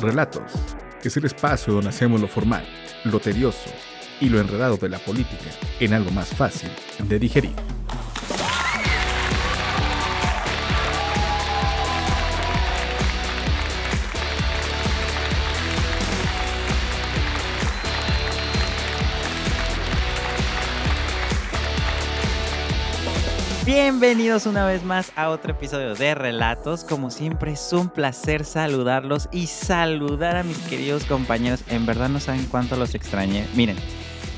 Relatos es el espacio donde hacemos lo formal, lo tedioso y lo enredado de la política en algo más fácil de digerir. Bienvenidos una vez más a otro episodio de Relatos. Como siempre es un placer saludarlos y saludar a mis queridos compañeros. En verdad no saben cuánto los extrañé. Miren,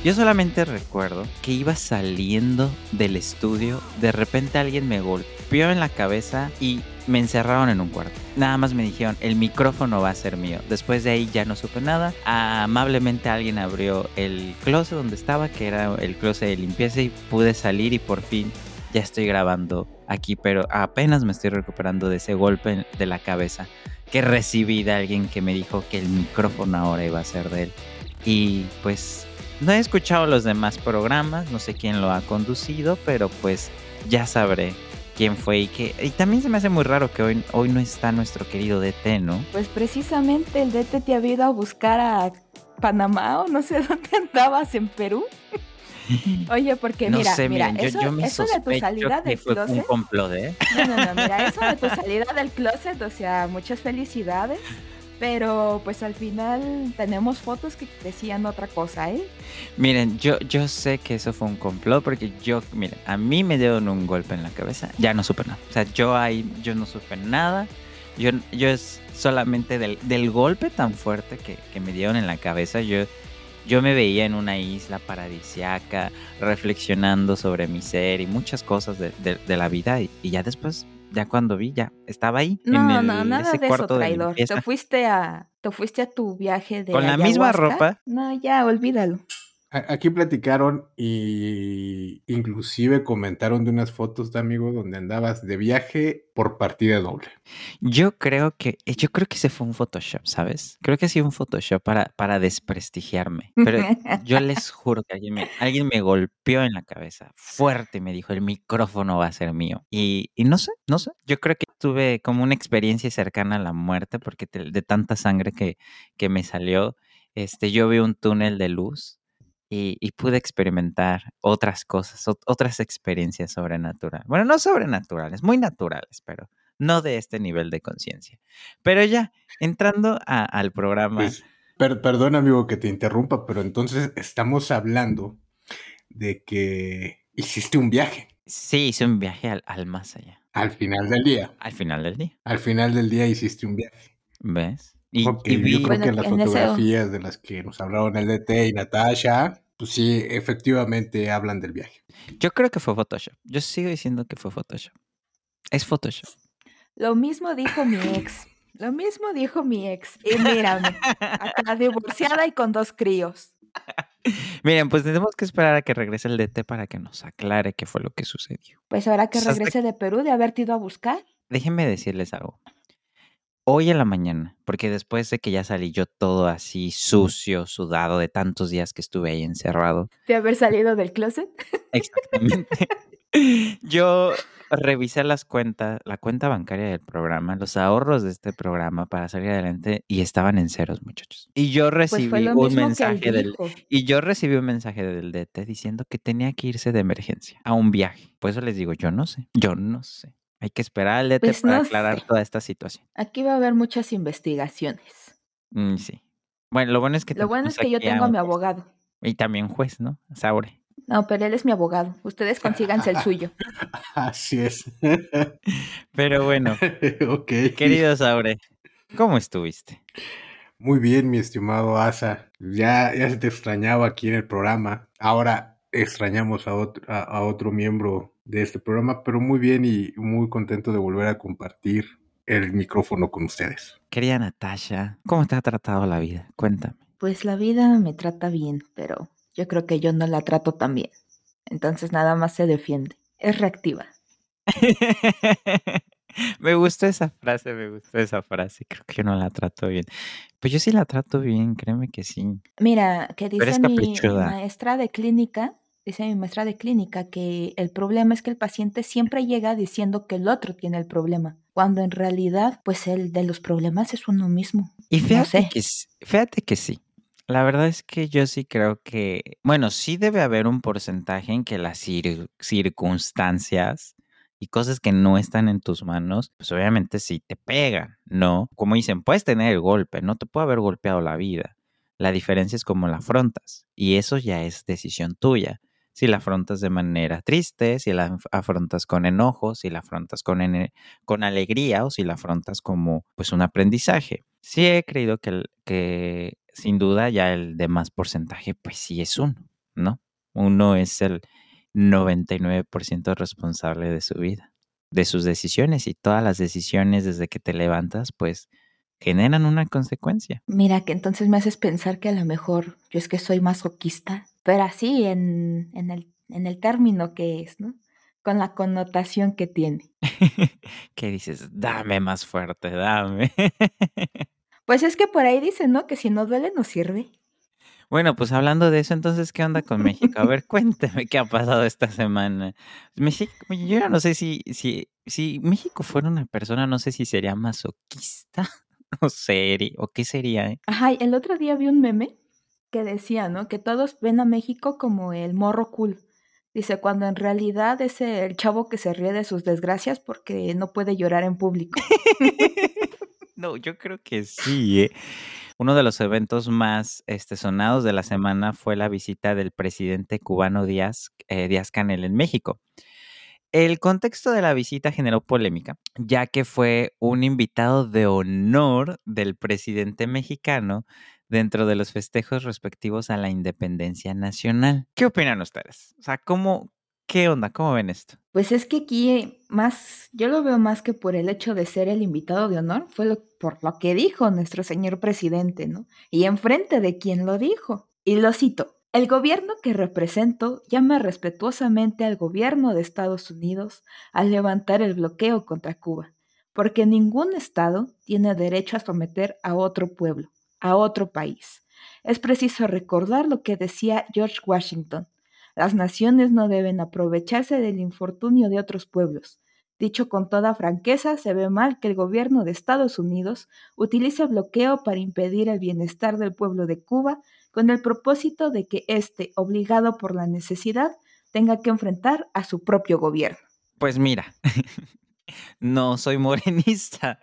yo solamente recuerdo que iba saliendo del estudio, de repente alguien me golpeó en la cabeza y me encerraron en un cuarto. Nada más me dijeron, el micrófono va a ser mío. Después de ahí ya no supe nada. Amablemente alguien abrió el closet donde estaba, que era el closet de limpieza, y pude salir y por fin ya estoy grabando aquí, pero apenas me estoy recuperando de ese golpe de la cabeza que recibí de alguien que me dijo que el micrófono ahora iba a ser de él. Y pues no he escuchado los demás programas, no sé quién lo ha conducido, pero pues ya sabré quién fue y que y también se me hace muy raro que hoy, hoy no está nuestro querido DT, ¿no? Pues precisamente el DT te ha ido a buscar a Panamá o no sé dónde andabas en Perú. Oye, porque no mira, sé, mira, eso, yo, yo me eso de tu salida del fue un closet. complot, ¿eh? No, no, no, mira, eso de tu salida del closet, o sea, muchas felicidades. Pero pues al final tenemos fotos que decían otra cosa, ¿eh? Miren, yo, yo sé que eso fue un complot porque yo, miren, a mí me dieron un golpe en la cabeza, ya no supe nada. O sea, yo ahí, yo no supe nada. Yo, yo es solamente del, del golpe tan fuerte que, que me dieron en la cabeza, yo, yo me veía en una isla paradisiaca, reflexionando sobre mi ser y muchas cosas de, de- de la vida. Y, y ya después, ya cuando vi, ya estaba ahí. en No, el- no, nada ese de eso, de traidor. Te fuiste a, te fuiste a tu viaje de Con la misma ropa. No, ya, olvídalo. Aquí platicaron y inclusive comentaron de unas fotos de amigo donde andabas de viaje por partida doble. Yo creo que, eh, yo creo que ese fue un Photoshop, ¿sabes? Creo que ha sido un Photoshop para, para desprestigiarme. Pero yo les juro que alguien me, alguien me golpeó en la cabeza fuerte y me dijo, el micrófono va a ser mío. Y, y no sé, no sé. Yo creo que tuve como una experiencia cercana a la muerte porque de tanta sangre que, que me salió, este, yo vi un túnel de luz. Y, y pude experimentar otras cosas, ot- otras experiencias sobrenaturales. Bueno, no sobrenaturales, muy naturales, pero no de este nivel de conciencia. Pero ya, entrando a- al programa, Pues, per- perdón amigo que te interrumpa, pero entonces estamos hablando de que hiciste un viaje sí hice un viaje al, al más allá, al final del día. al final del día, Al final del día hiciste un viaje. ¿ves? Y, Ok, y vi, yo creo Bueno, que en las en ese- fotografías de las que nos hablaron el DT y Natasha, pues sí, efectivamente hablan del viaje. yo creo que fue Photoshop. Yo sigo diciendo que fue Photoshop. Es Photoshop. Lo mismo dijo mi ex. Lo mismo dijo mi ex. Y mírame, acá divorciada y con dos críos. Miren, pues tenemos que esperar a que regrese el DT para que nos aclare qué fue lo que sucedió. Pues ahora que regrese de Perú de haberte ido a buscar. Déjenme decirles algo. Hoy en la mañana, porque después de que ya salí yo todo así sucio, sudado de tantos días que estuve ahí encerrado, De haber salido del closet. exactamente, yo revisé las cuentas, la cuenta bancaria del programa, los ahorros de este programa para salir adelante y estaban en ceros, muchachos. Y yo Pues recibí un mensaje del y yo recibí un mensaje del DT diciendo que tenía que irse de emergencia a un viaje. Por eso les digo, yo no sé, yo no sé. Hay que esperar al DT Pues para no aclarar sé. toda esta situación. Aquí va a haber muchas investigaciones. Mm, sí. Bueno, lo bueno es que Lo bueno es tenemos que yo tengo a mi abogado. Y también juez, ¿no? Saure. No, pero él es mi abogado. Ustedes consíganse el suyo. Así es. Pero bueno, ok. querido Saure, ¿cómo estuviste? Muy bien, mi estimado Asa. Ya, ya se te extrañaba aquí en el programa. Ahora extrañamos a otro, a, a otro miembro de este programa, pero muy bien y muy contento de volver a compartir el micrófono con ustedes. Querida Natasha, ¿cómo te ha tratado la vida? Cuéntame. Pues la vida me trata bien, pero yo creo que yo no la trato tan bien. Entonces nada más se defiende. Es reactiva. me gustó esa frase, me gustó esa frase. Creo que yo no la trato bien. Pues yo sí la trato bien, créeme que sí. Mira, que dice mi, mi caprichuda. maestra de clínica, dice mi maestra de clínica que el problema es que el paciente siempre llega diciendo que el otro tiene el problema, cuando en realidad, pues el de los problemas es uno mismo. Y No fíjate sé. que, fíjate que sí. La verdad es que yo sí creo que, bueno, sí debe haber un porcentaje en que las cir- circunstancias y cosas que no están en tus manos, pues obviamente sí te pegan, ¿no? Como dicen, puedes tener el golpe, no te puede haber golpeado la vida. La diferencia es cómo la afrontas y eso ya es decisión tuya. Si la afrontas de manera triste, si la af- afrontas con enojo, si la afrontas con, con alegría o si la afrontas como pues un aprendizaje. Sí he creído que, que sin duda ya el demás porcentaje pues sí es uno, ¿no? Uno es el 99% responsable de su vida, de sus decisiones y todas las decisiones desde que te levantas pues generan una consecuencia. Mira, que entonces me haces pensar que a lo mejor yo es que soy masoquista, pero así en, en, el, en el término que es, ¿no? Con la connotación que tiene. que dices, dame más fuerte, dame. Pues es que por ahí dicen, ¿no? Que si no duele, no sirve. Bueno, pues hablando de eso, entonces, ¿qué onda con México? A ver, cuéntame qué ha pasado esta semana. México, yo ya no sé si, si, si México fuera una persona, no sé si sería masoquista o serio, o qué sería, ¿eh? Ajá, el otro día vi un meme que decía, ¿no? Que todos ven a México como el morro cool. Dice, cuando en realidad es el chavo que se ríe de sus desgracias porque no puede llorar en público. No, yo creo que sí, ¿eh? Uno de los eventos más este, sonados de la semana fue la visita del presidente cubano Díaz, eh, Díaz Canel en México. El contexto de la visita generó polémica, ya que fue un invitado de honor del presidente mexicano dentro de los festejos respectivos a la independencia nacional. ¿Qué opinan ustedes? O sea, ¿cómo, qué onda? ¿Cómo ven esto? Pues es que aquí más, yo lo veo más que por el hecho de ser el invitado de honor, fue lo- por lo que dijo nuestro señor presidente, ¿no? Y enfrente de quien lo dijo. Y lo cito. El gobierno que represento llama respetuosamente al gobierno de Estados Unidos a levantar el bloqueo contra Cuba, porque ningún Estado tiene derecho a someter a otro pueblo, a otro país. Es preciso recordar lo que decía George Washington. Las naciones no deben aprovecharse del infortunio de otros pueblos. Dicho con toda franqueza, se ve mal que el gobierno de Estados Unidos utilice bloqueo para impedir el bienestar del pueblo de Cuba con el propósito de que éste, obligado por la necesidad, tenga que enfrentar a su propio gobierno. Pues mira, no soy morenista,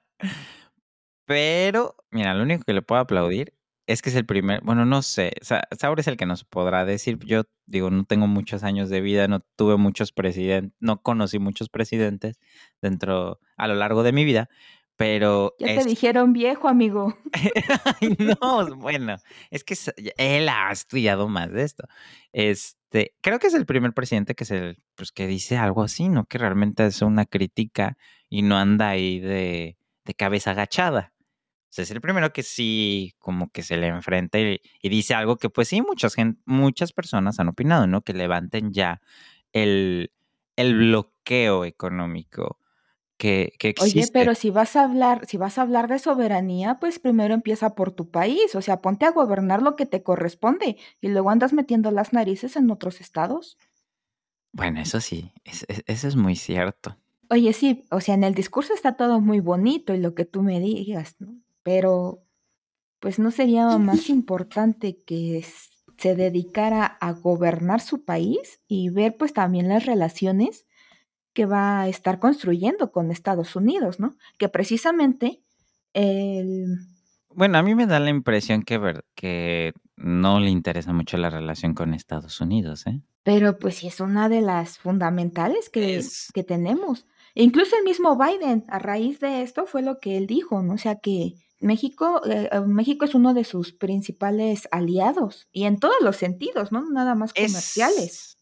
pero mira, lo único que le puedo aplaudir es que es el primer, bueno, no sé, Sa- Saur es el que nos podrá decir, yo digo, no tengo muchos años de vida, no tuve muchos presidentes, no conocí muchos presidentes dentro, a lo largo de mi vida, pero Ya es- te dijeron viejo, amigo. Ay, no, bueno, es que él ha estudiado más de esto. Este, creo que es el primer presidente que se, pues, que dice algo así, ¿no? Que realmente hace una crítica y no anda ahí de, de cabeza agachada. O sea, es el primero que sí, como que se le enfrenta y, y dice algo que, pues sí, muchas, gen- muchas personas han opinado, ¿no? Que levanten ya el, el bloqueo económico que, que existe. Oye, pero si vas a hablar, si vas a hablar de soberanía, pues primero empieza por tu país, o sea, ponte a gobernar lo que te corresponde y luego andas metiendo las narices en otros estados. Bueno, eso sí, es- es- eso es muy cierto. Oye, sí, o sea, en el discurso está todo muy bonito y lo que tú me digas, ¿no? Pero, pues no sería más importante que se dedicara a gobernar su país y ver pues también las relaciones que va a estar construyendo con Estados Unidos, ¿no? Que precisamente el... Bueno, a mí me da la impresión que, ver, que no le interesa mucho la relación con Estados Unidos, ¿eh? Pero pues sí es una de las fundamentales que, Es- que tenemos. E incluso el mismo Biden, a raíz de esto, fue lo que él dijo, ¿no? O sea que México, eh, eh, México es uno de sus principales aliados, y en todos los sentidos, ¿no? Nada más comerciales. Es,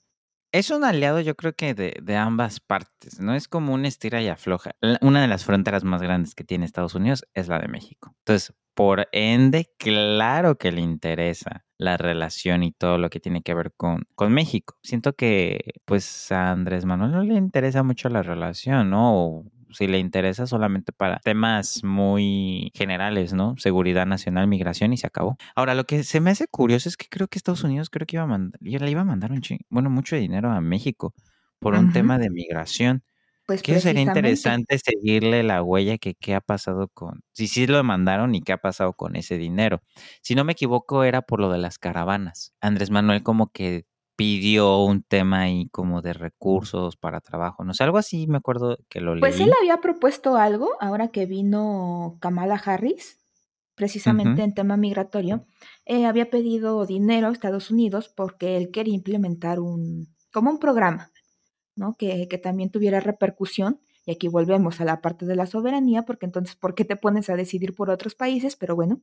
es un aliado, yo creo que de, de ambas partes, ¿no? Es como un estira y afloja. Una de las fronteras más grandes que tiene Estados Unidos es la de México. Entonces, por ende, claro que le interesa la relación y todo lo que tiene que ver con, con México. Siento que, pues, a Andrés Manuel no le interesa mucho la relación, ¿no? Si le interesa solamente para temas muy generales, ¿no? Seguridad nacional, migración y se acabó. Ahora, lo que se me hace curioso es que creo que Estados Unidos creo que iba a mandar, le iba a mandar un ching, bueno, mucho dinero a México por un tema de migración. Pues Que sería interesante seguirle la huella que qué ha pasado con si sí lo demandaron y qué ha pasado con ese dinero. Si no me equivoco, era por lo de las caravanas. Andrés Manuel como que pidió un tema ahí como de recursos para trabajo, no sé, algo así me acuerdo que lo Pues él leí. había propuesto algo ahora que vino Kamala Harris, precisamente en tema migratorio. eh, había pedido dinero a Estados Unidos porque él quería implementar un, como un programa, ¿no? Que, que también tuviera repercusión. Y aquí volvemos a la parte de la soberanía, porque entonces, ¿por qué te pones a decidir por otros países? Pero bueno,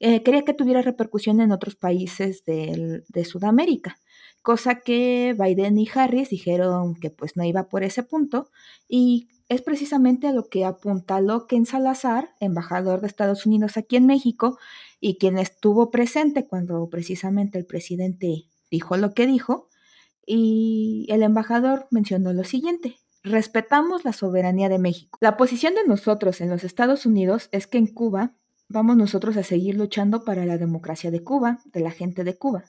eh, quería que tuviera repercusión en otros países del- de Sudamérica, cosa que Biden y Harris dijeron que pues no iba por ese punto y es precisamente a lo que apuntaló Ken Salazar, embajador de Estados Unidos aquí en México y quien estuvo presente cuando precisamente el presidente dijo lo que dijo y el embajador mencionó lo siguiente. Respetamos la soberanía de México. La posición de nosotros en los Estados Unidos es que en Cuba vamos nosotros a seguir luchando para la democracia de Cuba, de la gente de Cuba.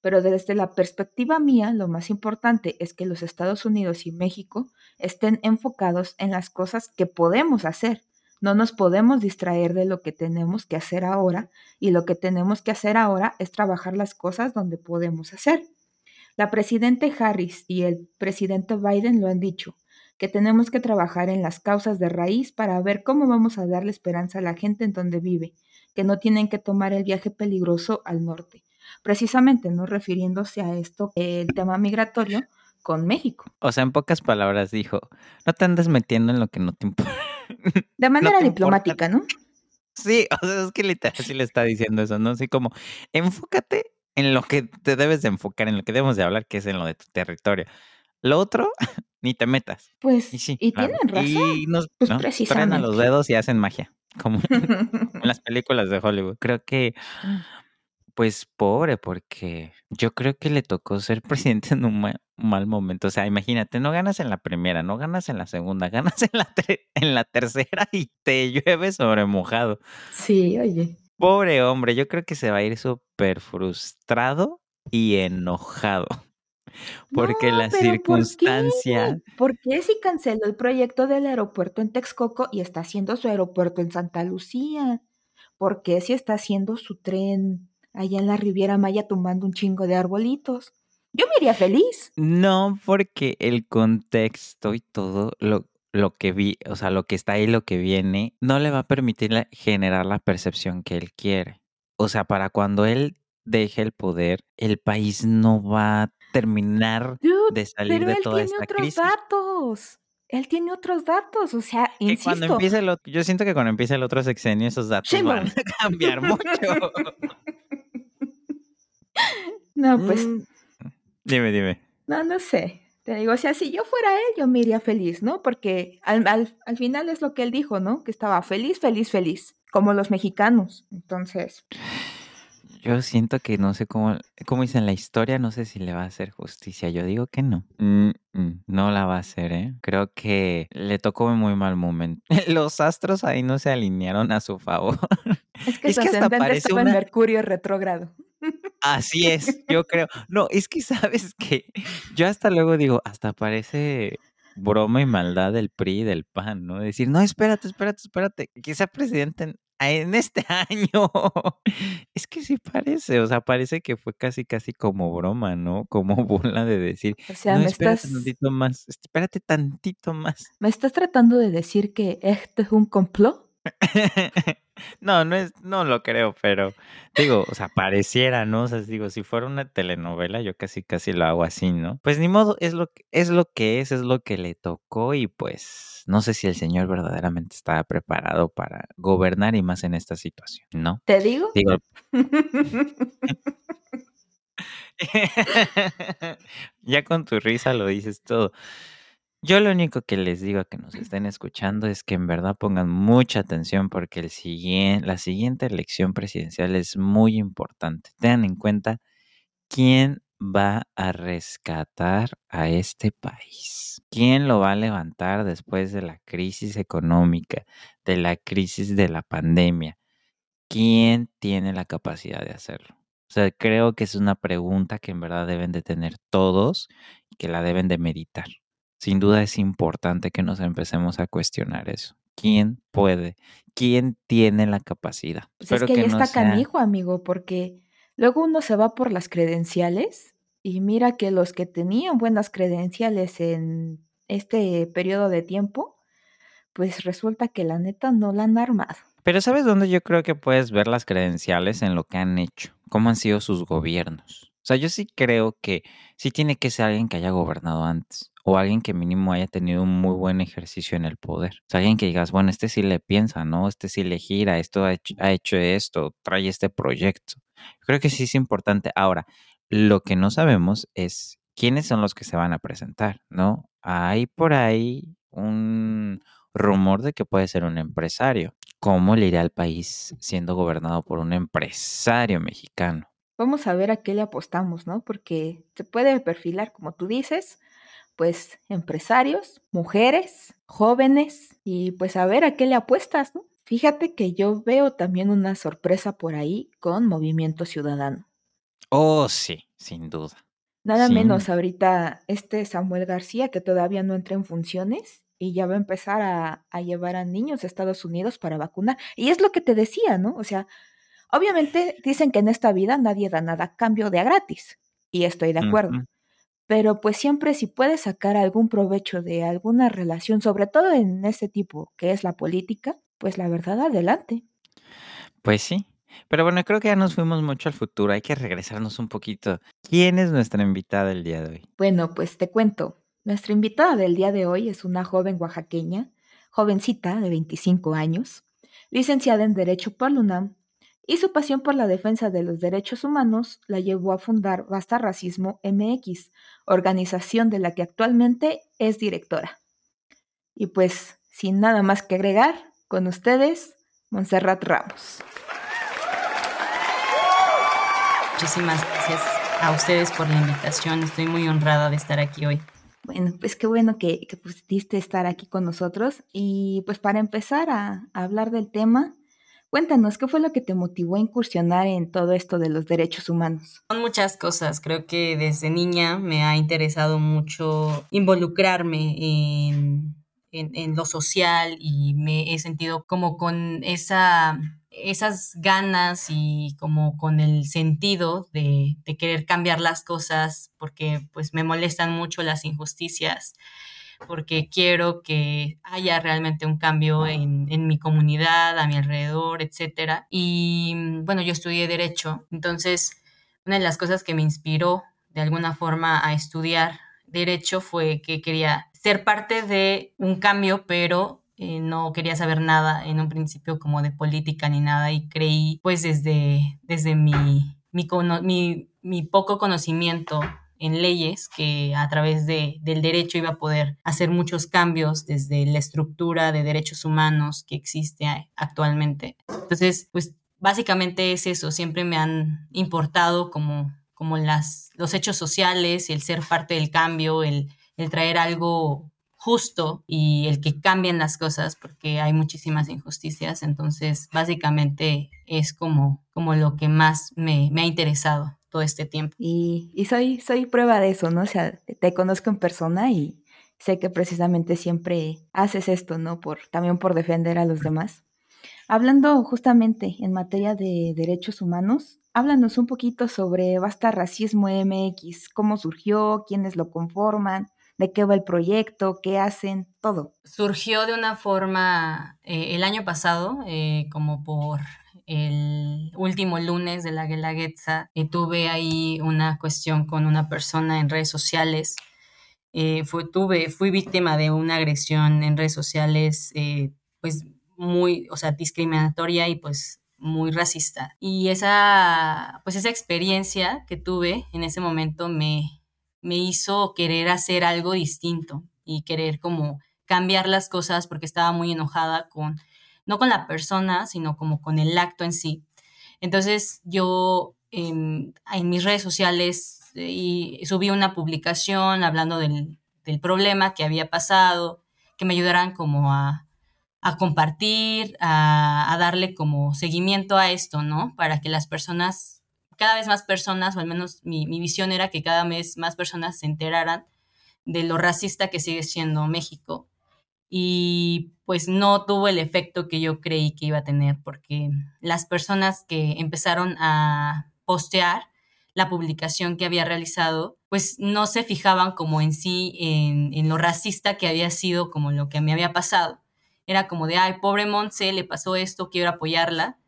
Pero desde la perspectiva mía, lo más importante es que los Estados Unidos y México estén enfocados en las cosas que podemos hacer. No nos podemos distraer de lo que tenemos que hacer ahora y lo que tenemos que hacer ahora es trabajar las cosas donde podemos hacer. La presidente Harris y el presidente Biden lo han dicho, que tenemos que trabajar en las causas de raíz para ver cómo vamos a darle esperanza a la gente en donde vive, que no tienen que tomar el viaje peligroso al norte. Precisamente, ¿no? Refiriéndose a esto, el tema migratorio con México. O sea, en pocas palabras dijo, no te andes metiendo en lo que no te importa. De manera diplomática, ¿no? Sí, o sea, es que literal sí le está diciendo eso, ¿no? Así como, enfócate en lo que te debes de enfocar, en lo que debemos de hablar, que es en lo de tu territorio. Lo otro, ni te metas. Pues, Y sí, y claro. tienen razón. Y nos Pues ¿no? los dedos y hacen magia, como en las películas de Hollywood. Creo que, pues, pobre, porque yo creo que le tocó ser presidente en un ma- mal momento. O sea, imagínate, no ganas en la primera, no ganas en la segunda, ganas en la, en la tercera y te llueve sobre mojado. Sí, oye. Pobre hombre, yo creo que se va a ir súper frustrado y enojado. Porque No, la circunstancia. ¿por qué? ¿Por qué si canceló el proyecto del aeropuerto en Texcoco y está haciendo su aeropuerto en Santa Lucía? ¿Por qué si está haciendo su tren allá en la Riviera Maya tumbando un chingo de arbolitos? Yo me iría feliz. No, porque el contexto y todo lo, lo que vi, o sea, lo que está ahí, lo que viene, no le va a permitir la- generar la percepción que él quiere. O sea, para cuando él deje el poder, el país no va a terminar Dude, de salir pero de él toda tiene esta otros crisis. datos. Él tiene otros datos, o sea, Que cuando insisto. empiece el otro, yo siento que cuando empiece el otro sexenio esos datos van a cambiar mucho. No, pues, Mm, Dime, dime. no, no sé. Te digo, o sea, si yo fuera él, yo me iría feliz, ¿no? Porque al, al- al final es lo que él dijo, ¿no? Que estaba feliz, feliz, feliz, como los mexicanos. Entonces, Yo siento que no sé cómo, cómo dicen la historia, no sé si le va a hacer justicia. Yo digo que no. Mm, mm, no la va a hacer, ¿eh? Creo que le tocó un muy mal momento. Los astros ahí no se alinearon a su favor. es que Es su que hasta ascendente parece estaba en una... Mercurio retrógrado. Así es, yo creo. No, es que sabes que yo hasta luego digo, hasta parece broma y maldad del PRI y del PAN, ¿no? Decir, no, espérate, espérate, espérate, que sea presidente en, este año. Es que sí parece, o sea, parece que fue casi, casi como broma, ¿no? Como burla de decir, O sea, no, me espérate estás, tantito más, espérate tantito más. me estás tratando de decir que este es un complot. No, no es, no lo creo, pero digo, o sea, pareciera, ¿no? O sea, digo, si fuera una telenovela, yo casi casi lo hago así, ¿no? Pues ni modo, es lo que, es lo que es, es lo que le tocó, y pues no sé si el señor verdaderamente estaba preparado para gobernar y más en esta situación, ¿no? ¿Te digo? Digo, ya con tu risa lo dices todo. Yo lo único que les digo a que nos estén escuchando es que en verdad pongan mucha atención porque el la siguiente elección presidencial es muy importante. Tengan en cuenta quién va a rescatar a este país. ¿Quién lo va a levantar después de la crisis económica, de la crisis de la pandemia? ¿Quién tiene la capacidad de hacerlo? O sea, creo que es una pregunta que en verdad deben de tener todos y que la deben de meditar. Sin duda es importante que nos empecemos a cuestionar eso. ¿Quién puede? ¿Quién tiene la capacidad? Pues es que, ahí está canijo, amigo, porque luego uno se va por las credenciales y mira que los que tenían buenas credenciales en este periodo de tiempo, pues resulta que la neta no la han armado. Pero ¿sabes dónde yo creo que puedes ver las credenciales en lo que han hecho? ¿Cómo han sido sus gobiernos? O sea, yo sí creo que sí tiene que ser alguien que haya gobernado antes o alguien que mínimo haya tenido un muy buen ejercicio en el poder. O sea, alguien que digas, bueno, este sí le piensa, ¿no? Este sí le gira, esto ha hecho, ha hecho esto, trae este proyecto. Creo que sí es importante. Ahora, lo que no sabemos es quiénes son los que se van a presentar, ¿no? Hay por ahí un rumor de que puede ser un empresario. ¿Cómo le irá al país siendo gobernado por un empresario mexicano? Vamos a ver a qué le apostamos, ¿no? Porque se puede perfilar, como tú dices, pues empresarios, mujeres, jóvenes y pues a ver a qué le apuestas, ¿no? Fíjate que yo veo también una sorpresa por ahí con Movimiento Ciudadano. Oh, sí, sin duda. Nada menos ahorita este Samuel García que todavía no entra en funciones y ya va a empezar a, a, llevar a niños a Estados Unidos para vacunar. Y es lo que te decía, ¿no? O sea, obviamente dicen que en esta vida nadie da nada a cambio de a gratis. Y estoy de acuerdo. Pero pues siempre si puedes sacar algún provecho de alguna relación, sobre todo en este tipo que es la política, pues la verdad adelante. Pues sí, pero bueno, creo que ya nos fuimos mucho al futuro, hay que regresarnos un poquito. ¿Quién es nuestra invitada del día de hoy? Bueno, pues te cuento. Nuestra invitada del día de hoy es una joven oaxaqueña, jovencita de 25 años, licenciada en Derecho por la UNAM, y su pasión por la defensa de los derechos humanos la llevó a fundar Basta Racismo MX, organización de la que actualmente es directora. Y pues, sin nada más que agregar, con ustedes, Montserrat Ramos. Muchísimas gracias a ustedes por la invitación. Estoy muy honrada de estar aquí hoy. Bueno, pues qué bueno que, que pudiste estar aquí con nosotros. Y pues para empezar a, a, hablar del tema, cuéntanos, ¿qué fue lo que te motivó a incursionar en todo esto de los derechos humanos? Son muchas cosas. Creo que desde niña me ha interesado mucho involucrarme en, en, lo social y me he sentido como con esa esas ganas y como con el sentido de, querer cambiar las cosas porque pues me molestan mucho las injusticias porque quiero que haya realmente un cambio en, en, mi comunidad, a mi alrededor, etc. Y bueno, yo estudié derecho, entonces una de las cosas que me inspiró de alguna forma a estudiar derecho fue que quería ser parte de un cambio, pero eh, no quería saber nada en un principio como de política ni nada y creí pues desde, desde mi, mi, mi, poco conocimiento en leyes que a través de, del derecho iba a poder hacer muchos cambios desde la estructura de derechos humanos que existe actualmente. Entonces, pues básicamente es eso, siempre me han importado como, como las, los hechos sociales el ser parte del cambio, el, el traer algo justo y el que cambien las cosas porque hay muchísimas injusticias. Entonces, básicamente es como, como lo que más me, me ha interesado todo este tiempo. Y, y, soy, soy prueba de eso, ¿no? O sea, te conozco en persona y sé que precisamente siempre haces esto, ¿no? Por, también por defender a los demás. Hablando justamente en materia de derechos humanos, háblanos un poquito sobre Basta Racismo MX, cómo surgió, quiénes lo conforman, de qué va el proyecto, qué hacen, todo. Surgió de una forma eh, el año pasado, eh, como por el último lunes de la Guelaguetza, eh, tuve ahí una cuestión con una persona en redes sociales. fue, tuve, fui víctima de una agresión en redes sociales, pues muy, o sea, discriminatoria y pues muy racista. Y esa, pues esa experiencia que tuve en ese momento me, me hizo querer hacer algo distinto y querer como cambiar las cosas porque estaba muy enojada con, no con la persona, sino como con el acto en sí. Entonces yo en, mis redes sociales eh, subí una publicación hablando del, problema que había pasado, que me ayudaran como a, compartir, a, a, darle como seguimiento a esto, ¿no? Para que las personas cada vez más personas, o al menos mi, visión era que cada vez más personas se enteraran de lo racista que sigue siendo México. Y pues no tuvo el efecto que yo creí que iba a tener, porque las personas que empezaron a postear la publicación que había realizado, pues no se fijaban como en sí, en, en lo racista que había sido como lo que me había pasado. Era como de, ay, pobre Montse, le pasó esto, quiero apoyarla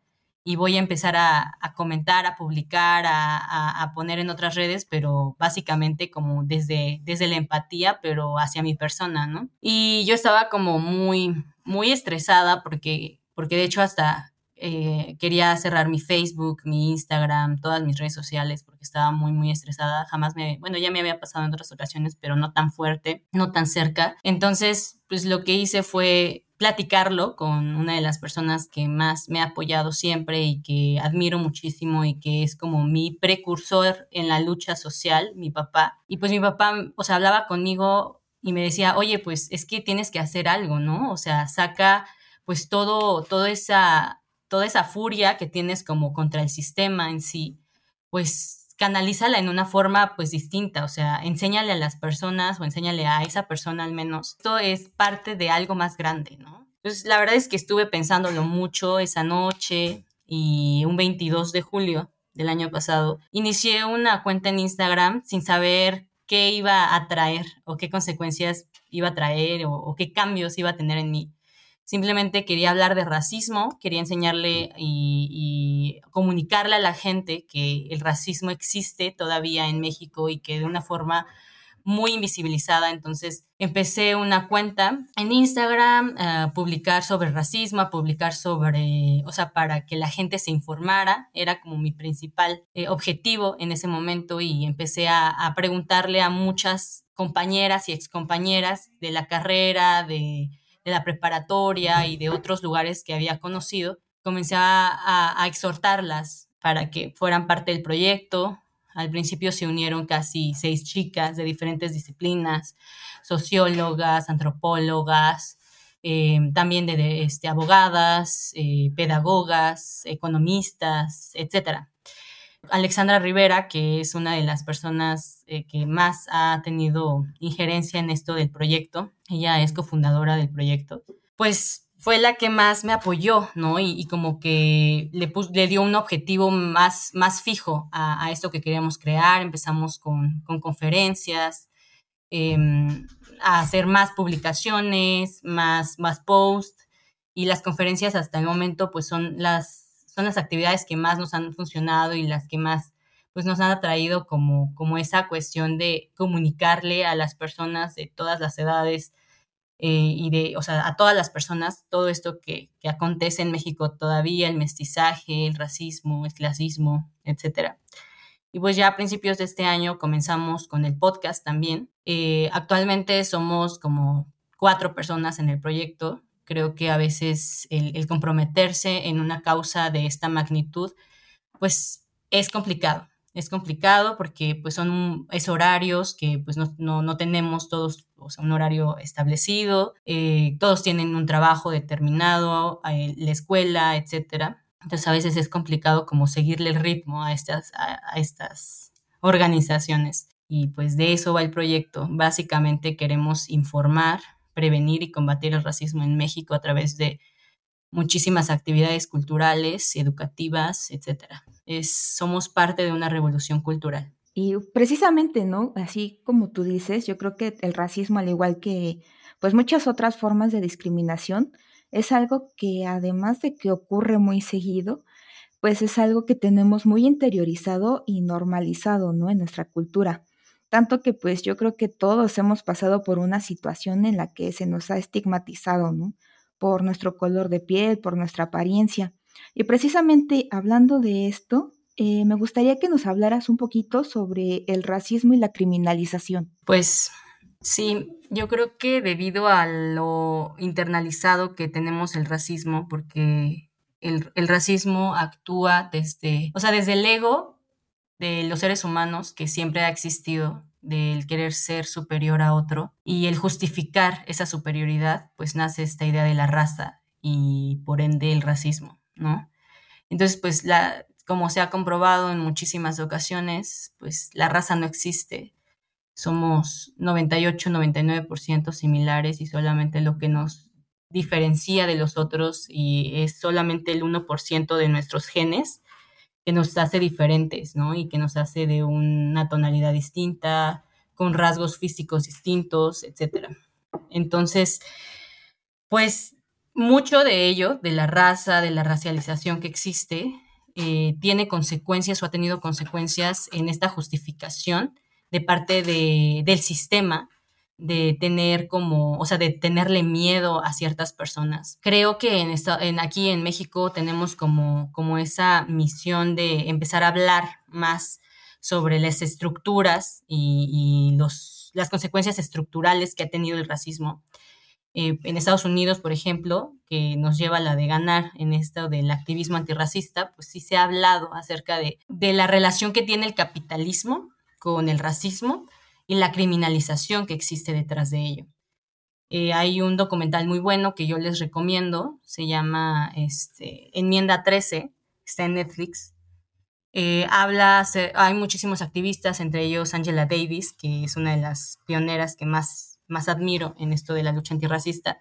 y voy a empezar a, comentar, a publicar, a, poner en otras redes, pero básicamente como desde, desde la empatía, pero hacia mi persona, ¿no? Y yo estaba como muy, muy estresada porque, porque de hecho hasta eh, quería cerrar mi Facebook, mi Instagram, todas mis redes sociales porque estaba muy, muy estresada. Jamás me, bueno, ya me había pasado en otras ocasiones, pero no tan fuerte, no tan cerca. Entonces, pues lo que hice fue platicarlo con una de las personas que más me ha apoyado siempre y que admiro muchísimo y que es como mi precursor en la lucha social, mi papá. Y pues mi papá, o sea, hablaba conmigo y me decía, oye, pues es que tienes que hacer algo, ¿no? O sea, saca pues todo, toda esa, toda esa furia que tienes como contra el sistema en sí, pues canalízala en una forma pues distinta, o sea, enséñale a las personas o enséñale a esa persona al menos. Esto es parte de algo más grande, ¿no? Entonces, la verdad es que estuve pensándolo mucho esa noche y un 22 de julio del año pasado, inicié una cuenta en Instagram sin saber qué iba a traer o qué consecuencias iba a traer o, o qué cambios iba a tener en mí. Simplemente quería hablar de racismo, quería enseñarle y, comunicarle a la gente que el racismo existe todavía en México y que de una forma muy invisibilizada. Entonces empecé una cuenta en Instagram a publicar sobre racismo, a publicar sobre, o sea, para que la gente se informara. Era como mi principal eh, objetivo en ese momento y empecé a, a preguntarle a muchas compañeras y excompañeras de la carrera, de de la preparatoria y de otros lugares que había conocido, comencé a, exhortarlas para que fueran parte del proyecto. Al principio se unieron casi seis chicas de diferentes disciplinas, sociólogas, antropólogas, eh, también de, este, abogadas, eh, pedagogas, economistas, etc. Alexandra Rivera, que es una de las personas eh, que más ha tenido injerencia en esto del proyecto, ella es cofundadora del proyecto, pues fue la que más me apoyó, ¿no? Y, como que le, le dio un objetivo más, más fijo a, esto que queríamos crear. Empezamos con, conferencias, em, a hacer más publicaciones, más, más posts. Y las conferencias hasta el momento, pues son las son las actividades que más nos han funcionado y las que más pues nos han atraído como, como esa cuestión de comunicarle a las personas de todas las edades eh, y de, o sea, a todas las personas todo esto que, que, acontece en México todavía, el mestizaje, el racismo, el clasismo, etc. Y pues ya a principios de este año comenzamos con el podcast también. Eh, actualmente somos como cuatro personas en el proyecto Creo que a veces el, comprometerse en una causa de esta magnitud, pues es complicado. Es complicado porque pues son es horarios que pues no, no, tenemos todos o sea, un horario establecido, eh, todos tienen un trabajo determinado, eh, la escuela, etcétera. Entonces a veces es complicado como seguirle el ritmo a estas, a estas organizaciones. Y pues de eso va el proyecto. Básicamente queremos informar prevenir y combatir el racismo en México a través de muchísimas actividades culturales, educativas, etc. Es, somos parte de una revolución cultural. Y precisamente, ¿no? Así como tú dices, yo creo que el racismo, al igual que pues muchas otras formas de discriminación, es algo que además de que ocurre muy seguido, pues es algo que tenemos muy interiorizado y normalizado, ¿no? En nuestra cultura. Tanto que pues yo creo que todos hemos pasado por una situación en la que se nos ha estigmatizado, ¿no? Por nuestro color de piel, por nuestra apariencia. Y precisamente hablando de esto, eh, me gustaría que nos hablaras un poquito sobre el racismo y la criminalización. Pues sí, yo creo que debido a lo internalizado que tenemos el racismo, porque el, el racismo actúa desde, o sea, desde el ego de los seres humanos que siempre ha existido, del querer ser superior a otro y el justificar esa superioridad, pues nace esta idea de la raza y por ende el racismo, ¿no? Entonces, pues la, como se ha comprobado en muchísimas ocasiones, pues la raza no existe, somos 98, 99% similares y solamente lo que nos diferencia de los otros y es solamente el 1% de nuestros genes nos hace diferentes, ¿no? Y que nos hace de una tonalidad distinta, con rasgos físicos distintos, etc. Entonces, pues mucho de ello, de la raza, de la racialización que existe, eh, tiene consecuencias o ha tenido consecuencias en esta justificación de parte de, del sistema de tener como, o sea, de tenerle miedo a ciertas personas. Creo que en, en aquí en México tenemos como, como esa misión de empezar a hablar más sobre las estructuras y, los, las consecuencias estructurales que ha tenido el racismo. Eh, en Estados Unidos, por ejemplo, que nos lleva la de ganar en esto del activismo antirracista, pues sí se ha hablado acerca de, de la relación que tiene el capitalismo con el racismo y la criminalización que existe detrás de ello. Eh, hay un documental muy bueno que yo les recomiendo, se llama este, Enmienda 13, está en Netflix. Eh, habla, hay muchísimos activistas, entre ellos Angela Davis, que es una de las pioneras que más, más admiro en esto de la lucha antirracista,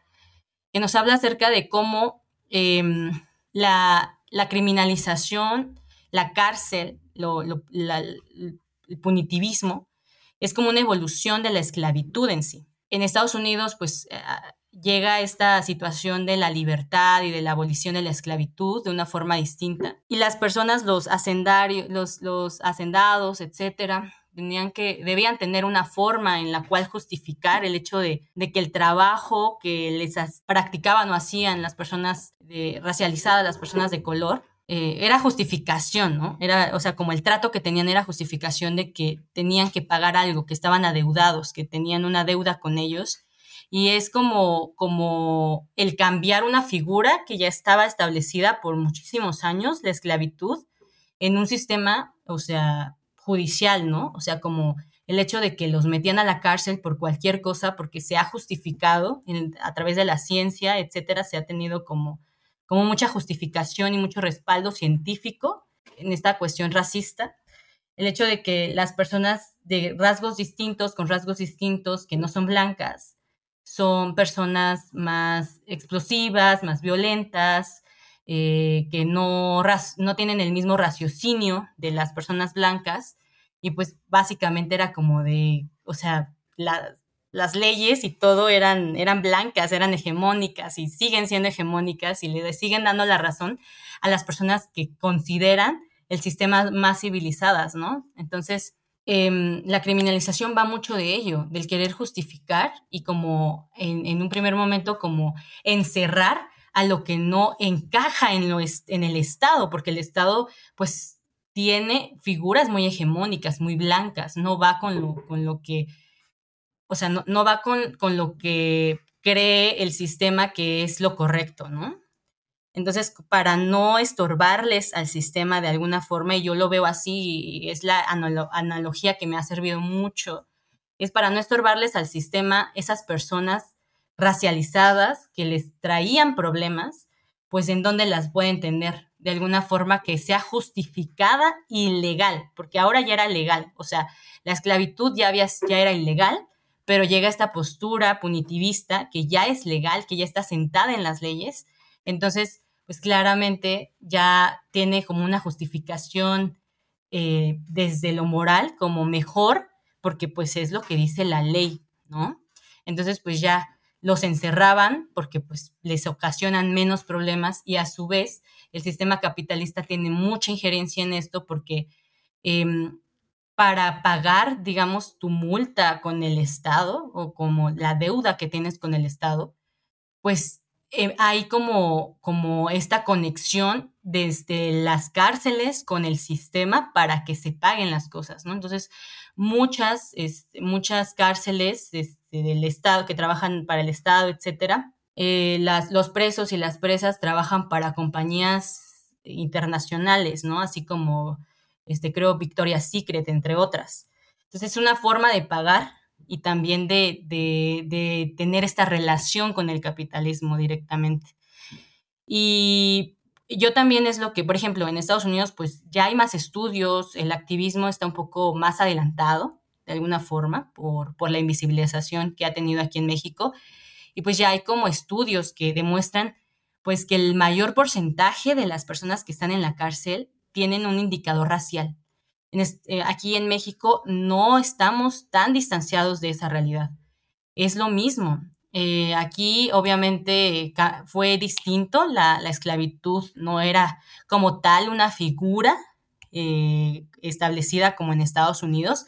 que nos habla acerca de cómo em, la, la, criminalización, la cárcel, lo, el punitivismo, es como una evolución de la esclavitud en sí. En Estados Unidos, pues eh, llega esta situación de la libertad y de la abolición de la esclavitud de una forma distinta. Y las personas, los los, los hacendados, etcétera, tenían que, debían tener una forma en la cual justificar el hecho de, que el trabajo que les practicaban o hacían las personas racializadas, las personas de color, eh, era justificación, ¿no? Era, o sea, como el trato que tenían era justificación de que tenían que pagar algo, que estaban adeudados, que tenían una deuda con ellos. Y es como, como el cambiar una figura que ya estaba establecida por muchísimos años, la esclavitud, en un sistema, o sea, judicial, ¿no? O sea, como el hecho de que los metían a la cárcel por cualquier cosa, porque se ha justificado a través de la ciencia, etcétera, se ha tenido como como mucha justificación y mucho respaldo científico en esta cuestión racista. El hecho de que las personas de rasgos distintos, con rasgos distintos, que no son blancas, son personas más explosivas, más violentas, eh, que no, no tienen el mismo raciocinio de las personas blancas. Y pues básicamente era como de, o sea, la, las leyes y todo eran, eran blancas, eran hegemónicas y siguen siendo hegemónicas y le siguen dando la razón a las personas que consideran el sistema más civilizadas, ¿no? Entonces, em, la criminalización va mucho de ello, del querer justificar y como en, un primer momento como encerrar a lo que no encaja en, lo en el Estado, porque el Estado pues tiene figuras muy hegemónicas, muy blancas, no va con lo, con lo que o sea, no, va con, con, lo que cree el sistema que es lo correcto, ¿no? Entonces, para no estorbarles al sistema de alguna forma, y yo lo veo así, y es la analogía que me ha servido mucho, es para no estorbarles al sistema esas personas racializadas que les traían problemas, pues en dónde las pueden tener de alguna forma que sea justificada y legal, porque ahora ya era legal, o sea, la esclavitud ya, había, ya era ilegal, pero llega esta postura punitivista que ya es legal, que ya está sentada en las leyes, entonces, pues claramente ya tiene como una justificación eh, desde lo moral como mejor, porque pues es lo que dice la ley, ¿no? Entonces, pues ya los encerraban porque pues les ocasionan menos problemas y a su vez el sistema capitalista tiene mucha injerencia en esto porque em, para pagar, digamos, tu multa con el Estado o como la deuda que tienes con el Estado, pues eh, hay como, como esta conexión desde las cárceles con el sistema para que se paguen las cosas, ¿no? Entonces, muchas, muchas cárceles este, del Estado que trabajan para el Estado, etcétera, eh, las, los presos y las presas trabajan para compañías internacionales, ¿no? Así como este, creo Victoria's Secret, entre otras. Entonces es una forma de pagar y también de, de, tener esta relación con el capitalismo directamente. Y yo también es lo que, por ejemplo, en Estados Unidos, pues ya hay más estudios, el activismo está un poco más adelantado de alguna forma por, por la invisibilización que ha tenido aquí en México. Y pues ya hay como estudios que demuestran pues que el mayor porcentaje de las personas que están en la cárcel tienen un indicador racial. Eh, aquí en México no estamos tan distanciados de esa realidad. Es lo mismo. Eh, aquí obviamente fue distinto, la, esclavitud no era como tal una figura eh, establecida como en Estados Unidos,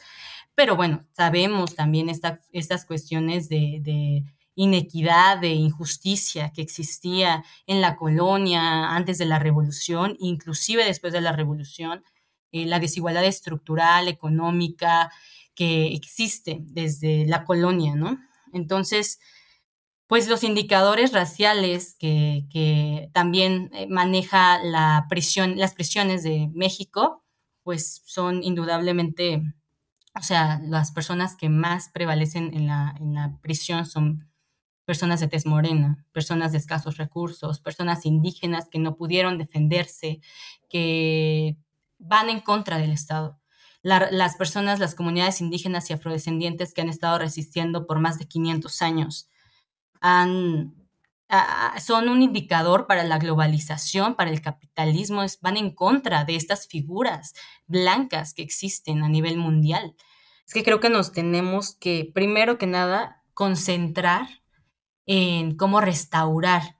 pero bueno, sabemos también estas cuestiones de, inequidad, de injusticia que existía en la colonia antes de la revolución, inclusive después de la revolución, eh, la desigualdad estructural, económica que existe desde la colonia, ¿no? Entonces, pues los indicadores raciales que, también eh, maneja la prisión, las prisiones de México, pues son indudablemente, o sea, las personas que más prevalecen en la, en la prisión son personas de tez morena, personas de escasos recursos, personas indígenas que no pudieron defenderse, que van en contra del Estado. las personas, las comunidades indígenas y afrodescendientes que han estado resistiendo por más de 500 años, son un indicador para la globalización, para el capitalismo, van en contra de estas figuras blancas que existen a nivel mundial. Es que creo que nos tenemos que, primero que nada, concentrar en cómo restaurar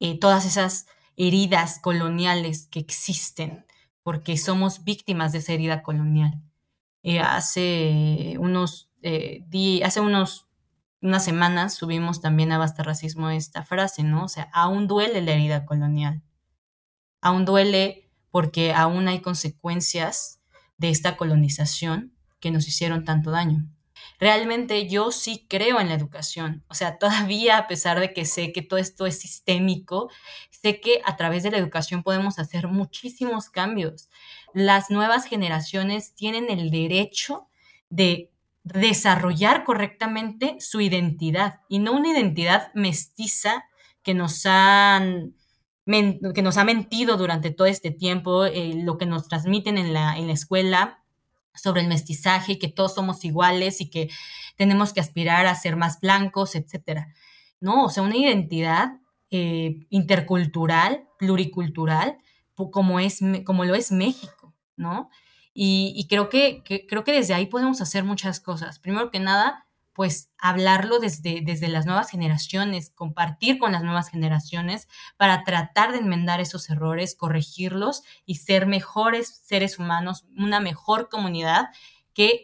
eh, todas esas heridas coloniales que existen porque somos víctimas de esa herida colonial. Eh, hace unos eh, hace unos unas semanas subimos también a Basta Racismo esta frase, ¿no? O sea, aún duele la herida colonial. Aún duele porque aún hay consecuencias de esta colonización que nos hicieron tanto daño realmente yo sí creo en la educación. O sea, todavía a pesar de que sé que todo esto es sistémico, sé que a través de la educación podemos hacer muchísimos cambios. Las nuevas generaciones tienen el derecho de desarrollar correctamente su identidad y no una identidad mestiza que nos han que nos ha mentido durante todo este tiempo, eh, lo que nos transmiten en la, en la escuela, sobre el mestizaje y que todos somos iguales y que tenemos que aspirar a ser más blancos, etcétera. No, o sea, una identidad eh, intercultural, pluricultural, como, es, como lo es México, ¿no? Y, creo que, creo que desde ahí podemos hacer muchas cosas. Primero que nada, pues hablarlo desde, desde las nuevas generaciones, compartir con las nuevas generaciones para tratar de enmendar esos errores, corregirlos y ser mejores seres humanos, una mejor comunidad que,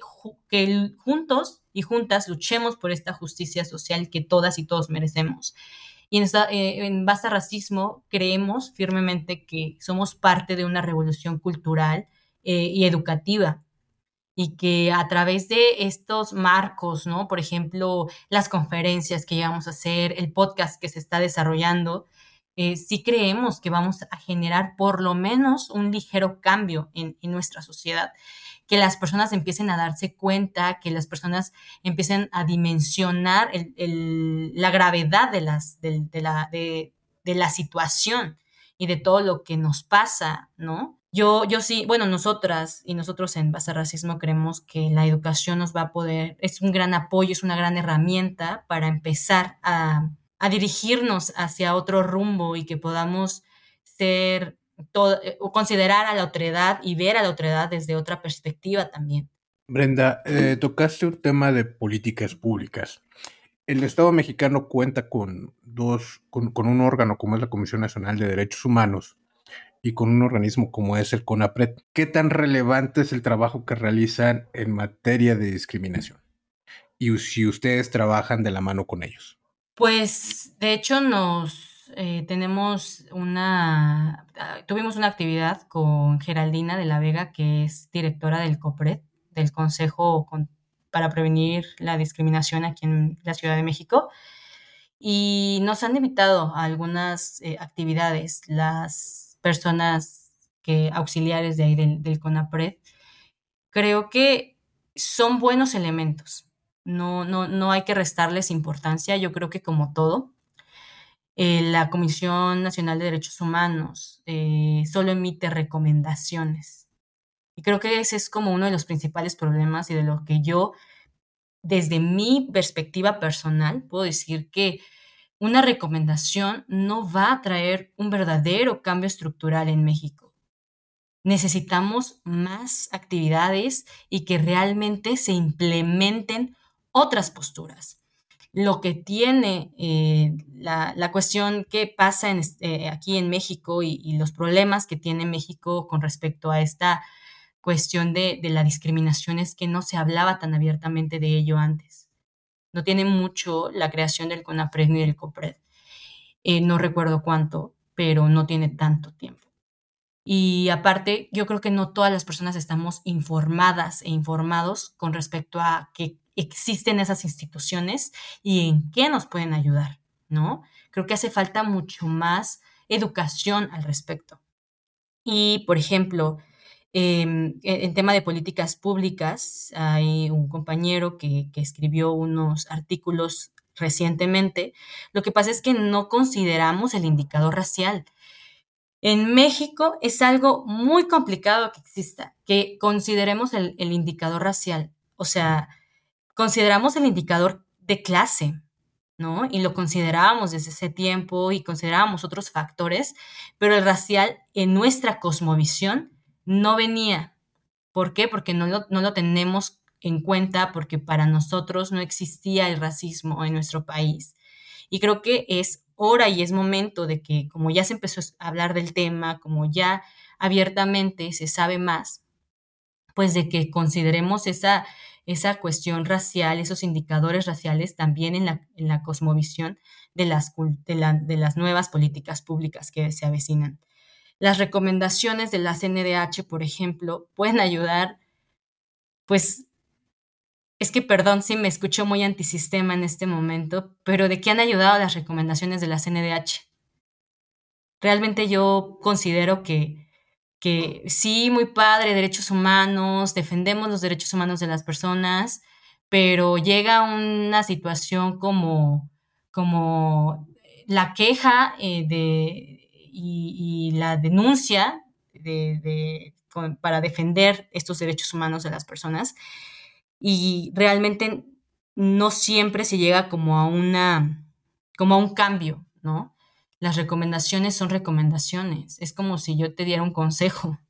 que juntos y juntas luchemos por esta justicia social que todas y todos merecemos. Y en, esta, eh, Basta Racismo creemos firmemente que somos parte de una revolución cultural eh, y educativa y que a través de estos marcos, ¿no? Por ejemplo, las conferencias que llevamos a hacer, el podcast que se está desarrollando, eh, sí creemos que vamos a generar por lo menos un ligero cambio en, nuestra sociedad, que las personas empiecen a darse cuenta, que las personas empiecen a dimensionar la gravedad de, las, de, la, de la situación y de todo lo que nos pasa, ¿no? Yo, yo sí, bueno, nosotras y nosotros en Base Racismo creemos que la educación nos va a poder, es un gran apoyo, es una gran herramienta para empezar a, dirigirnos hacia otro rumbo y que podamos ser, todo, eh, considerar a la otredad y ver a la otredad desde otra perspectiva también. Brenda, eh, tocaste un tema de políticas públicas. El Estado mexicano cuenta con dos, con, con un órgano como es la Comisión Nacional de Derechos Humanos, y con un organismo como es el CONAPRED. ¿Qué tan relevante es el trabajo que realizan en materia de discriminación? Y si ustedes trabajan de la mano con ellos. Pues de hecho nos eh, tenemos una, tuvimos una actividad con Geraldina de la Vega, que es directora del COPRED, del Consejo para Prevenir la Discriminación aquí en la Ciudad de México. Y nos han invitado a algunas eh, actividades. Las personas que auxiliares de ahí del, CONAPRED, creo que son buenos elementos. No, no, no hay que restarles importancia. Yo creo que como todo, eh, la Comisión Nacional de Derechos Humanos eh, solo emite recomendaciones. Y creo que ese es como uno de los principales problemas y de lo que yo, desde mi perspectiva personal, puedo decir que una recomendación no va a traer un verdadero cambio estructural en México. Necesitamos más actividades y que realmente se implementen otras posturas lo que tiene eh, la, cuestión que pasa eh, aquí en México y, los problemas que tiene México con respecto a esta cuestión de, la discriminación es que no se hablaba tan abiertamente de ello antes. No tiene mucho la creación del CONAPRED ni del COPRED. Eh, no recuerdo cuánto, pero no tiene tanto tiempo. Y aparte, yo creo que no todas las personas estamos informadas e informados con respecto a que existen esas instituciones y en qué nos pueden ayudar, ¿no? Creo que hace falta mucho más educación al respecto. Y, por ejemplo, em, en tema de políticas públicas, hay un compañero que, escribió unos artículos recientemente. Lo que pasa es que no consideramos el indicador racial. En México es algo muy complicado que exista, que consideremos el, el indicador racial. O sea, consideramos el indicador de clase, ¿no? Y lo considerábamos desde ese tiempo y considerábamos otros factores, pero el racial en nuestra cosmovisión no venía. ¿Por qué? Porque no lo, no lo tenemos en cuenta, porque para nosotros no existía el racismo en nuestro país. Y creo que es hora y es momento de que, como ya se empezó a hablar del tema, como ya abiertamente se sabe más, pues de que consideremos esa, esa cuestión racial, esos indicadores raciales también en la, en la cosmovisión de las, de, las nuevas políticas públicas que se avecinan. Las recomendaciones de la CNDH, por ejemplo, pueden ayudar, pues, es que perdón si me escucho muy antisistema en este momento, pero ¿de qué han ayudado las recomendaciones de la CNDH? Realmente yo considero que que sí, muy padre, derechos humanos, defendemos los derechos humanos de las personas, pero llega una situación como, como la queja eh, de, y, la denuncia de, para defender estos derechos humanos de las personas y realmente no siempre se llega como a una como a un cambio, ¿no? las recomendaciones son recomendaciones. Es como si yo te diera un consejo.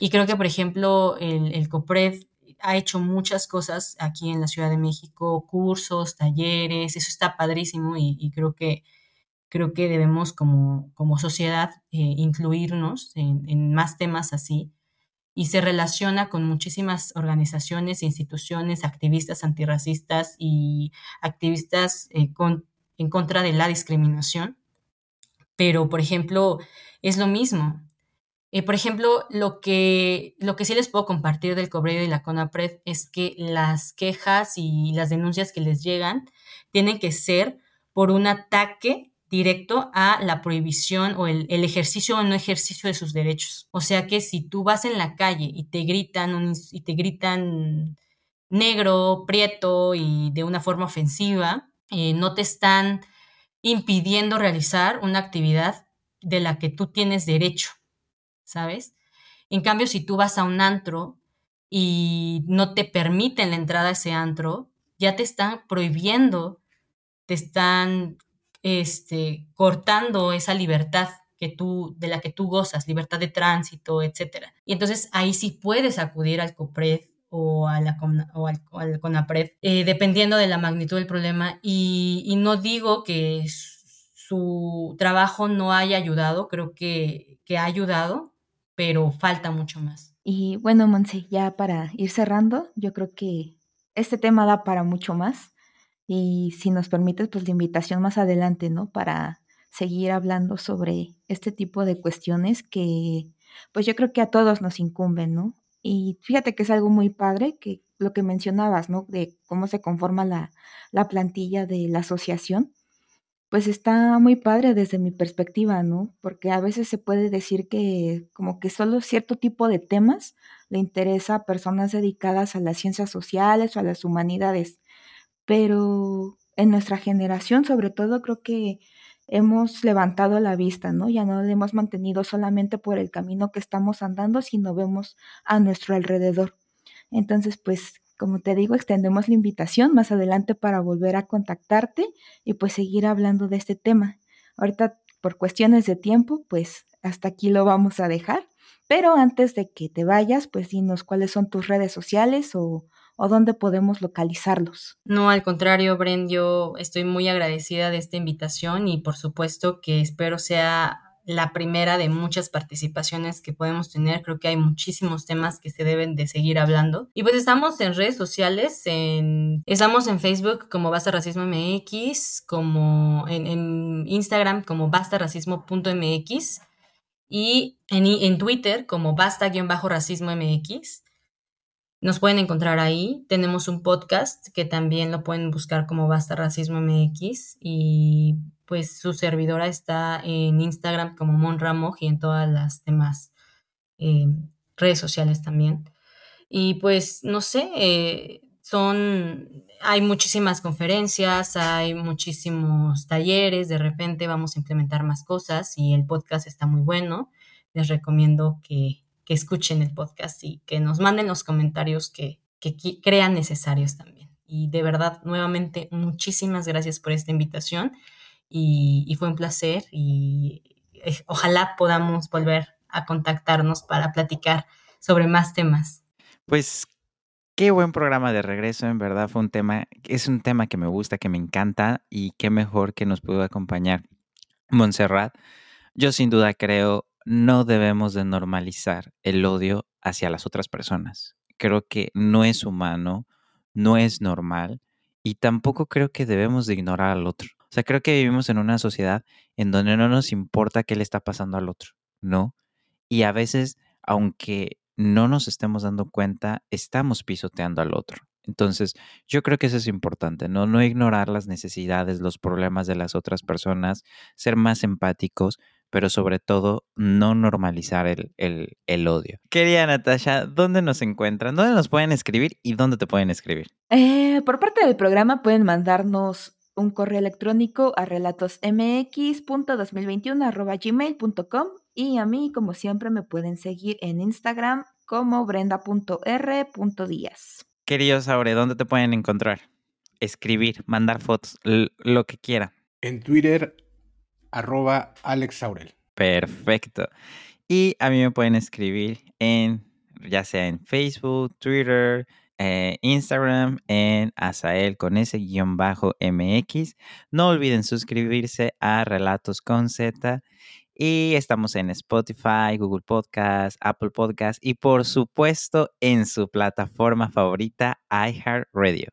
Y creo que, por ejemplo, el, el COPRED ha hecho muchas cosas aquí en la Ciudad de México, cursos, talleres, eso está padrísimo y, creo que creo que debemos como, como sociedad eh, incluirnos en, más temas así y se relaciona con muchísimas organizaciones, instituciones, activistas antirracistas y activistas eh, en contra de la discriminación pero por ejemplo, es lo mismo. Eh, por ejemplo, lo que, lo que sí les puedo compartir del Cobreo y la CONAPRED es que las quejas y las denuncias que les llegan tienen que ser por un ataque directo a la prohibición o el, ejercicio o no ejercicio de sus derechos. O sea que si tú vas en la calle y te gritan y te gritan negro, prieto y de una forma ofensiva, eh, no te están impidiendo realizar una actividad de la que tú tienes derecho, ¿sabes? En cambio, si tú vas a un antro y no te permiten la entrada a ese antro, ya te están prohibiendo, te están este, cortando esa libertad que tú, de la que tú gozas, libertad de tránsito, etc. Y entonces ahí sí puedes acudir al COPRED o, a la, o al, CONAPRED, eh, dependiendo de la magnitud del problema. Y, no digo que su trabajo no haya ayudado, creo que, que ha ayudado, pero falta mucho más. Y bueno, Monse, ya para ir cerrando, yo creo que este tema da para mucho más. Y si nos permites, pues la invitación más adelante, ¿no? Para seguir hablando sobre este tipo de cuestiones que, pues yo creo que a todos nos incumben, ¿no? Y fíjate que es algo muy padre, que lo que mencionabas, ¿no? De cómo se conforma la, la plantilla de la asociación, pues está muy padre desde mi perspectiva, ¿no? Porque a veces se puede decir que como que solo cierto tipo de temas le interesa a personas dedicadas a las ciencias sociales o a las humanidades, pero en nuestra generación sobre todo creo que hemos levantado la vista, ¿no? Ya no la hemos mantenido solamente por el camino que estamos andando, sino vemos a nuestro alrededor. Entonces, pues, como te digo, extendemos la invitación más adelante para volver a contactarte y pues seguir hablando de este tema. Ahorita, por cuestiones de tiempo, pues hasta aquí lo vamos a dejar. Pero antes de que te vayas, pues dinos cuáles son tus redes sociales o, o dónde podemos localizarlos. No, al contrario, Bren, yo estoy muy agradecida de esta invitación y por supuesto que espero sea la primera de muchas participaciones que podemos tener. Creo que hay muchísimos temas que se deben de seguir hablando. Y pues estamos en redes sociales, en, estamos en Facebook como Basta Racismo MX, como en, Instagram como bastaracismo.mx y en, en Twitter como basta-racismo MX. Nos pueden encontrar ahí. Tenemos un podcast que también lo pueden buscar como Basta Racismo MX y pues su servidora está en Instagram como Monramoj y en todas las demás eh, redes sociales también. Y pues no sé, eh, son, hay muchísimas conferencias, hay muchísimos talleres, de repente vamos a implementar más cosas y el podcast está muy bueno. Les recomiendo que, que escuchen el podcast y que nos manden los comentarios que, que crean necesarios también. Y de verdad, nuevamente, muchísimas gracias por esta invitación y, fue un placer y eh, ojalá podamos volver a contactarnos para platicar sobre más temas. Pues qué buen programa de regreso, en verdad fue un tema, es un tema que me gusta, que me encanta y qué mejor que nos pudo acompañar Montserrat. Yo sin duda creo no debemos de normalizar el odio hacia las otras personas. Creo que no es humano, no es normal y tampoco creo que debemos de ignorar al otro. O sea, creo que vivimos en una sociedad en donde no nos importa qué le está pasando al otro, ¿no? Y a veces, aunque no nos estemos dando cuenta, estamos pisoteando al otro. Entonces, yo creo que eso es importante, ¿no? No ignorar las necesidades, los problemas de las otras personas, ser más empáticos, pero sobre todo no normalizar el, el, odio. Quería Natasha, ¿dónde nos encuentran? ¿Dónde nos pueden escribir y dónde te pueden escribir? Eh, por parte del programa pueden mandarnos un correo electrónico a relatosmx.2021.gmail.com y a mí, como siempre, me pueden seguir en Instagram como brenda.r.díaz. Queridos Aure, ¿dónde te pueden encontrar? Escribir, mandar fotos, lo que quieran. En Twitter, arroba Alex Aurel. Perfecto. Y a mí me pueden escribir en, ya sea en Facebook, Twitter, eh, Instagram, en Asael con ese guion bajo MX. No olviden suscribirse a Relatos con Z. Y estamos en Spotify, Google Podcast, Apple Podcast y por supuesto en su plataforma favorita, iHeartRadio.